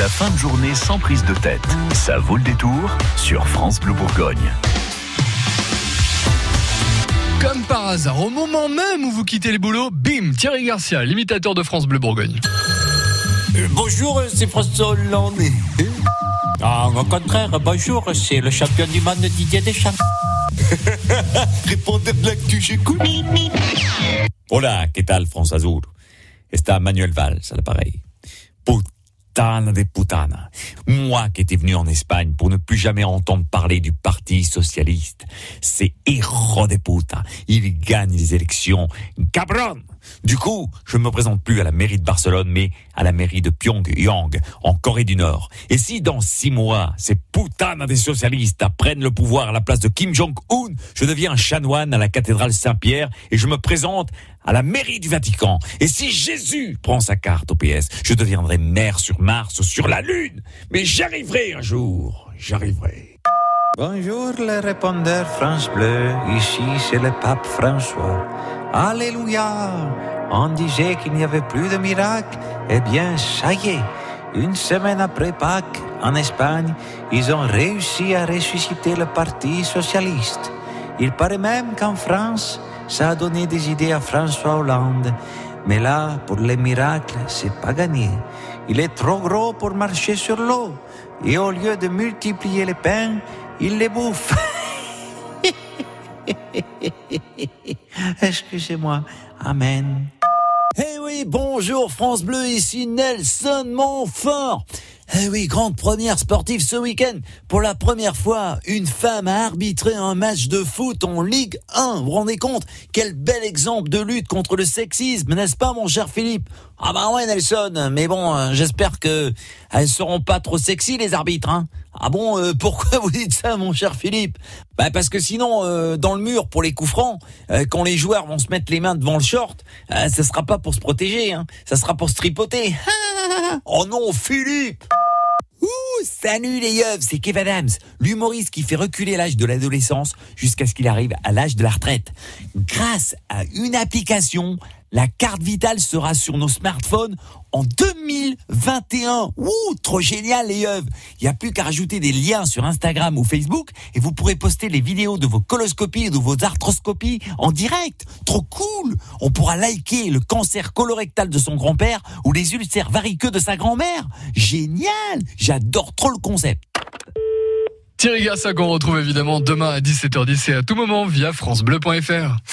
La fin de journée sans prise de tête. Ça vaut le détour sur France Bleu Bourgogne. Comme par hasard, au moment même où vous quittez les boulots, bim, Thierry Garcia, l'imitateur de France Bleu Bourgogne. Euh, bonjour, c'est François Hollande. Ah, au contraire, bonjour, c'est le champion du monde Didier Deschamps. Répondez de l'actu, j'écoute. Hola, ¿qué tal, France Azul? Está Manuel Valls à l'appareil. Putana de putana. Moi qui étais venu en Espagne pour ne plus jamais entendre parler du Parti Socialiste. C'est héros de puta. Il gagne les élections. Cabron! Du coup, je ne me présente plus à la mairie de Barcelone, mais à la mairie de Pyongyang, en Corée du Nord. Et si dans six mois, ces putanes des socialistes prennent le pouvoir à la place de Kim Jong-un, je deviens chanoine à la cathédrale Saint-Pierre et je me présente à la mairie du Vatican. Et si Jésus prend sa carte au PS, je deviendrai maire sur Mars sur la Lune. Mais j'arriverai un jour, j'arriverai. Bonjour les répondeurs France Bleu, ici c'est le pape François. Alléluia On disait qu'il n'y avait plus de miracle. Eh bien, ça y est, une semaine après Pâques, en Espagne, ils ont réussi à ressusciter le Parti socialiste. Il paraît même qu'en France, ça a donné des idées à François Hollande. Mais là, pour les miracles, c'est pas gagné. Il est trop gros pour marcher sur l'eau. Et au lieu de multiplier les pains, il les bouffe. Excusez-moi. Amen. Eh oui, bonjour France Bleu, ici Nelson Montfort. Eh oui, grande première sportive ce week-end. Pour la première fois, une femme a arbitré un match de foot en Ligue 1. Vous vous rendez compte? Quel bel exemple de lutte contre le sexisme, n'est-ce pas mon cher Philippe? Ah bah ouais Nelson, mais bon, euh, j'espère que elles seront pas trop sexy les arbitres, hein. Ah bon, euh, pourquoi vous dites ça, mon cher Philippe? Bah parce que sinon, euh, dans le mur pour les coups francs, euh, quand les joueurs vont se mettre les mains devant le short, ça sera pas pour se protéger, hein, ça sera pour se tripoter. oh non, Philippe salut les yeux, c'est Kev Adams, l'humoriste qui fait reculer l'âge de l'adolescence jusqu'à ce qu'il arrive à l'âge de la retraite. Grâce à une application, la carte vitale sera sur nos smartphones en 2021. Ouh, trop génial les yeux. Il n'y a plus qu'à rajouter des liens sur Instagram ou Facebook et vous pourrez poster les vidéos de vos coloscopies et de vos arthroscopies en direct. Trop cool. On pourra liker le cancer colorectal de son grand-père ou les ulcères variqueux de sa grand-mère. Génial. J'adore trop le concept. Thierry Garcia qu'on retrouve évidemment demain à 17h10 et à tout moment via francebleu.fr.